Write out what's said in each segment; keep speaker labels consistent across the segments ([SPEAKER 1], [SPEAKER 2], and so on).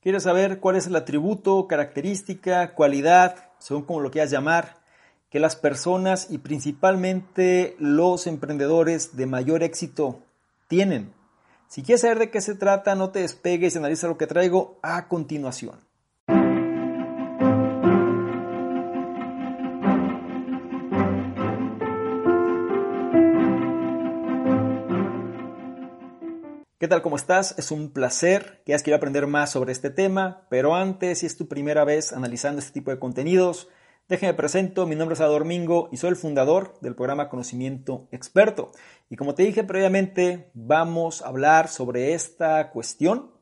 [SPEAKER 1] ¿Quieres saber cuál es el atributo, característica, cualidad, según como lo quieras llamar, que las personas y principalmente los emprendedores de mayor éxito tienen? Si quieres saber de qué se trata, no te despegues y analiza lo que traigo a continuación. ¿Qué tal? ¿Cómo estás? Es un placer que hayas querido aprender más sobre este tema, pero antes, si es tu primera vez analizando este tipo de contenidos, déjame presento, mi nombre es Ador Mingo y soy el fundador del programa Conocimiento Experto. Y como te dije previamente, vamos a hablar sobre esta cuestión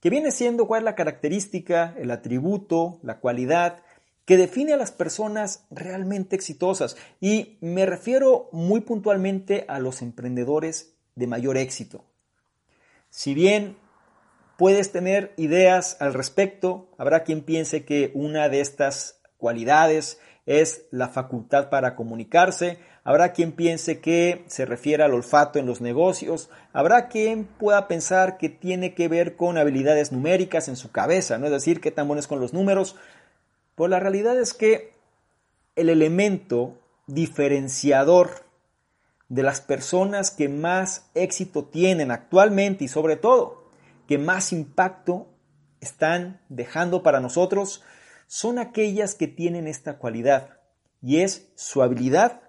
[SPEAKER 1] que viene siendo cuál es la característica, el atributo, la cualidad que define a las personas realmente exitosas. Y me refiero muy puntualmente a los emprendedores de mayor éxito. Si bien puedes tener ideas al respecto, habrá quien piense que una de estas cualidades es la facultad para comunicarse, habrá quien piense que se refiere al olfato en los negocios, habrá quien pueda pensar que tiene que ver con habilidades numéricas en su cabeza, no es decir, qué tan bueno es con los números, pero la realidad es que el elemento diferenciador de las personas que más éxito tienen actualmente y sobre todo que más impacto están dejando para nosotros son aquellas que tienen esta cualidad y es su habilidad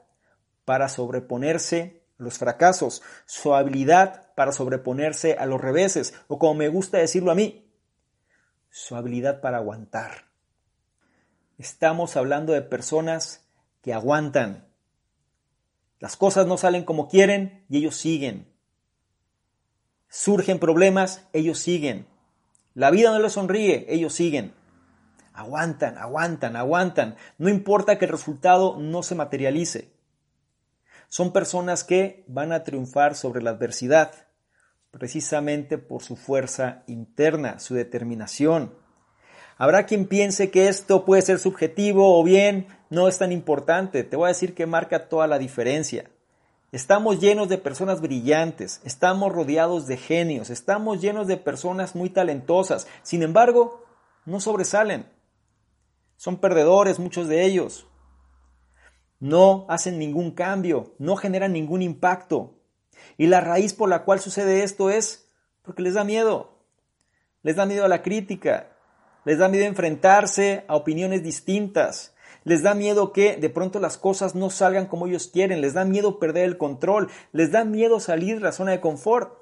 [SPEAKER 1] para sobreponerse a los fracasos, su habilidad para sobreponerse a los reveses o como me gusta decirlo a mí, su habilidad para aguantar. Estamos hablando de personas que aguantan, las cosas no salen como quieren y ellos siguen. Surgen problemas, ellos siguen. La vida no les sonríe, ellos siguen. Aguantan, aguantan, aguantan. No importa que el resultado no se materialice. Son personas que van a triunfar sobre la adversidad, precisamente por su fuerza interna, su determinación. Habrá quien piense que esto puede ser subjetivo o bien no es tan importante. Te voy a decir que marca toda la diferencia. Estamos llenos de personas brillantes, estamos rodeados de genios, estamos llenos de personas muy talentosas. Sin embargo, no sobresalen. Son perdedores muchos de ellos. No hacen ningún cambio, no generan ningún impacto. Y la raíz por la cual sucede esto es porque les da miedo. Les da miedo a la crítica, les da miedo enfrentarse a opiniones distintas, les da miedo que de pronto las cosas no salgan como ellos quieren, les da miedo perder el control, les da miedo salir de la zona de confort.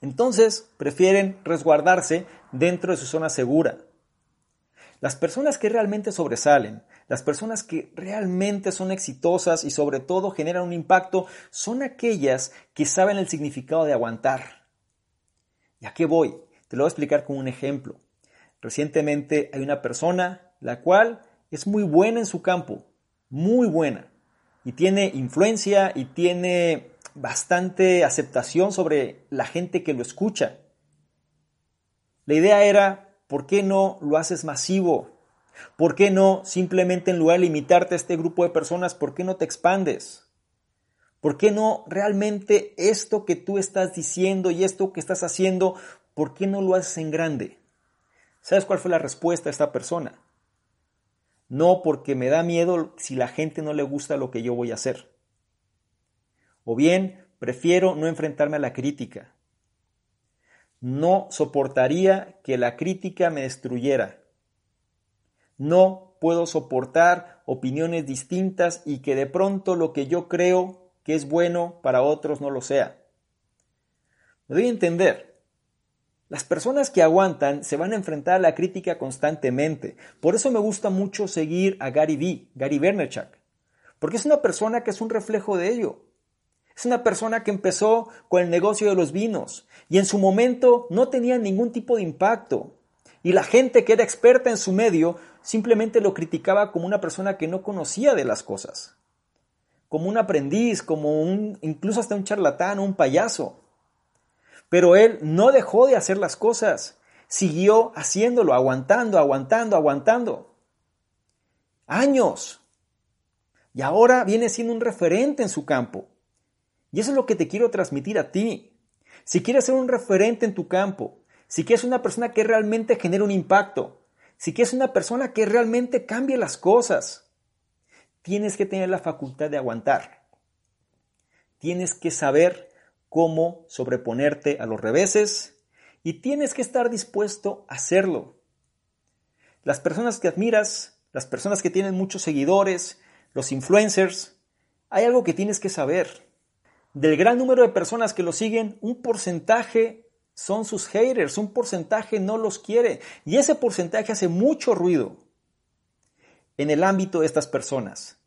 [SPEAKER 1] Entonces prefieren resguardarse dentro de su zona segura. Las personas que realmente sobresalen, las personas que realmente son exitosas y sobre todo generan un impacto, son aquellas que saben el significado de aguantar. ¿Y a qué voy? Te lo voy a explicar con un ejemplo. Recientemente hay una persona la cual es muy buena en su campo, muy buena, y tiene influencia y tiene bastante aceptación sobre la gente que lo escucha. La idea era, ¿por qué no lo haces masivo? ¿Por qué no simplemente en lugar de limitarte a este grupo de personas, por qué no te expandes? ¿Por qué no realmente esto que tú estás diciendo y esto que estás haciendo, por qué no lo haces en grande? ¿Sabes cuál fue la respuesta a esta persona? No porque me da miedo si la gente no le gusta lo que yo voy a hacer. O bien, prefiero no enfrentarme a la crítica. No soportaría que la crítica me destruyera. No puedo soportar opiniones distintas y que de pronto lo que yo creo que es bueno para otros no lo sea. Me doy a entender. Las personas que aguantan se van a enfrentar a la crítica constantemente. Por eso me gusta mucho seguir a Gary Vee, Gary Vaynerchuk, porque es una persona que es un reflejo de ello. Es una persona que empezó con el negocio de los vinos y en su momento no tenía ningún tipo de impacto. Y la gente que era experta en su medio simplemente lo criticaba como una persona que no conocía de las cosas, como un aprendiz, como un incluso hasta un charlatán, un payaso. Pero él no dejó de hacer las cosas, siguió haciéndolo, aguantando, aguantando, aguantando. Años. Y ahora viene siendo un referente en su campo. Y eso es lo que te quiero transmitir a ti. Si quieres ser un referente en tu campo, si quieres una persona que realmente genere un impacto, si quieres una persona que realmente cambie las cosas, tienes que tener la facultad de aguantar. Tienes que saber cómo sobreponerte a los reveses y tienes que estar dispuesto a hacerlo. Las personas que admiras, las personas que tienen muchos seguidores, los influencers, hay algo que tienes que saber. Del gran número de personas que lo siguen, un porcentaje son sus haters, un porcentaje no los quiere y ese porcentaje hace mucho ruido en el ámbito de estas personas.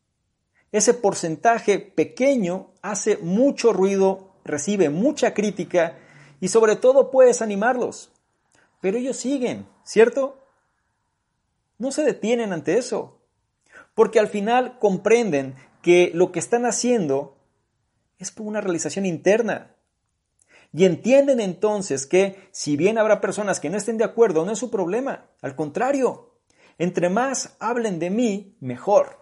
[SPEAKER 1] Ese porcentaje pequeño hace mucho ruido, recibe mucha crítica y sobre todo puedes animarlos. Pero ellos siguen, ¿cierto? No se detienen ante eso, porque al final comprenden que lo que están haciendo es por una realización interna. Y entienden entonces que si bien habrá personas que no estén de acuerdo, no es su problema. Al contrario, entre más hablen de mí, mejor.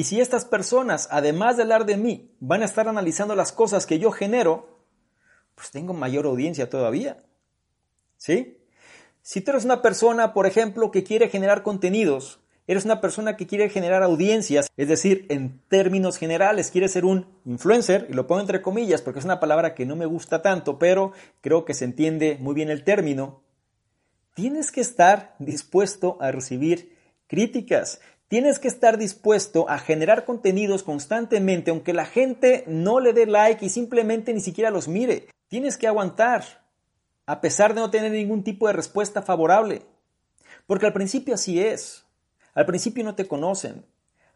[SPEAKER 1] Y si estas personas, además de hablar de mí, van a estar analizando las cosas que yo genero, pues tengo mayor audiencia todavía. ¿Sí? Si tú eres una persona, por ejemplo, que quiere generar contenidos, eres una persona que quiere generar audiencias, es decir, en términos generales, quiere ser un influencer, y lo pongo entre comillas porque es una palabra que no me gusta tanto, pero creo que se entiende muy bien el término, tienes que estar dispuesto a recibir críticas, tienes que estar dispuesto a generar contenidos constantemente, aunque la gente no le dé like y simplemente ni siquiera los mire. Tienes que aguantar, a pesar de no tener ningún tipo de respuesta favorable. Porque al principio así es. Al principio no te conocen.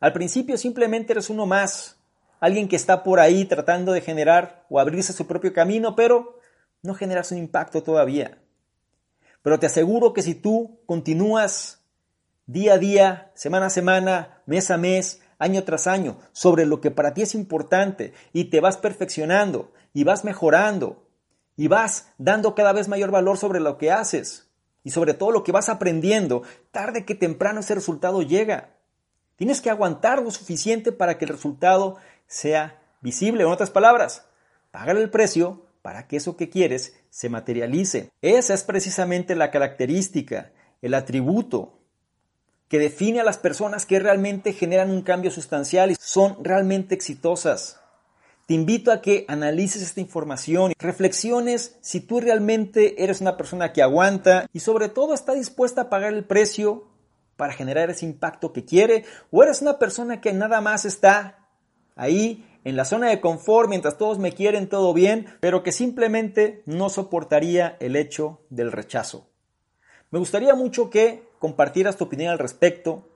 [SPEAKER 1] Al principio simplemente eres uno más, alguien que está por ahí tratando de generar o abrirse su propio camino, pero no generas un impacto todavía. Pero te aseguro que si tú continúas día a día, semana a semana, mes a mes, año tras año, sobre lo que para ti es importante y te vas perfeccionando y vas mejorando y vas dando cada vez mayor valor sobre lo que haces, y sobre todo lo que vas aprendiendo, tarde que temprano ese resultado llega. Tienes que aguantar lo suficiente para que el resultado sea visible. En otras palabras, pagar el precio para que eso que quieres se materialice. Esa es precisamente la característica, el atributo que define a las personas que realmente generan un cambio sustancial y son realmente exitosas. Te invito a que analices esta información, reflexiones si tú realmente eres una persona que aguanta y sobre todo está dispuesta a pagar el precio para generar ese impacto que quiere o eres una persona que nada más está ahí en la zona de confort mientras todos me quieren todo bien, pero que simplemente no soportaría el hecho del rechazo. Me gustaría mucho que compartieras tu opinión al respecto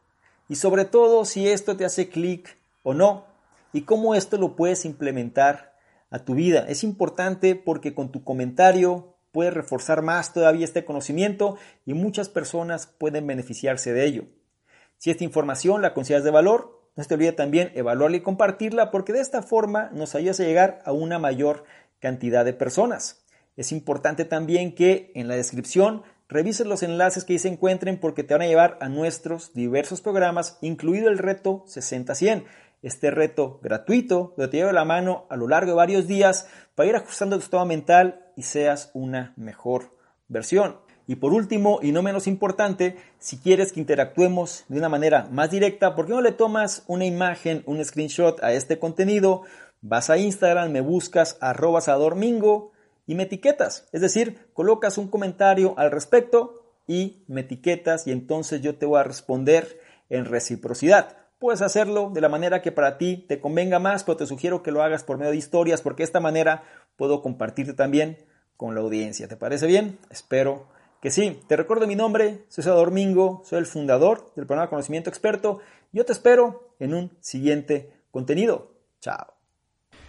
[SPEAKER 1] y sobre todo si esto te hace clic o no y cómo esto lo puedes implementar a tu vida. Es importante porque con tu comentario puedes reforzar más todavía este conocimiento y muchas personas pueden beneficiarse de ello. Si esta información la consideras de valor, no te olvides también evaluarla y compartirla porque de esta forma nos ayudas a llegar a una mayor cantidad de personas. Es importante también que en la descripción revises los enlaces que ahí se encuentren porque te van a llevar a nuestros diversos programas, incluido el reto 60-100 este reto gratuito donde te llevo la mano a lo largo de varios días para ir ajustando tu estado mental y seas una mejor versión. Y por último, y no menos importante, si quieres que interactuemos de una manera más directa, ¿por qué no le tomas una imagen, un screenshot a este contenido? Vas a Instagram, me buscas arroba y me etiquetas. Es decir, colocas un comentario al respecto y me etiquetas y entonces yo te voy a responder en reciprocidad. Puedes hacerlo de la manera que para ti te convenga más, pero te sugiero que lo hagas por medio de historias, porque de esta manera puedo compartirte también con la audiencia. ¿Te parece bien? Espero que sí. Te recuerdo mi nombre, soy Salvador Mingo, soy el fundador del programa Conocimiento Experto. Yo te espero en un siguiente contenido. Chao.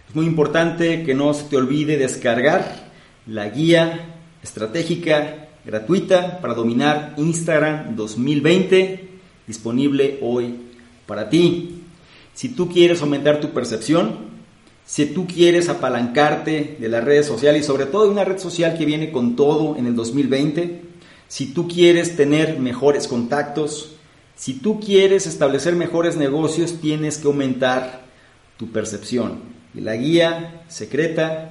[SPEAKER 1] Es muy importante que no se te olvide descargar la guía estratégica gratuita para dominar Instagram 2020, disponible hoy para ti. Si tú quieres aumentar tu percepción, si tú quieres apalancarte de las redes sociales y sobre todo de una red social que viene con todo en el 2020, si tú quieres tener mejores contactos, si tú quieres establecer mejores negocios, tienes que aumentar tu percepción. Y la guía secreta,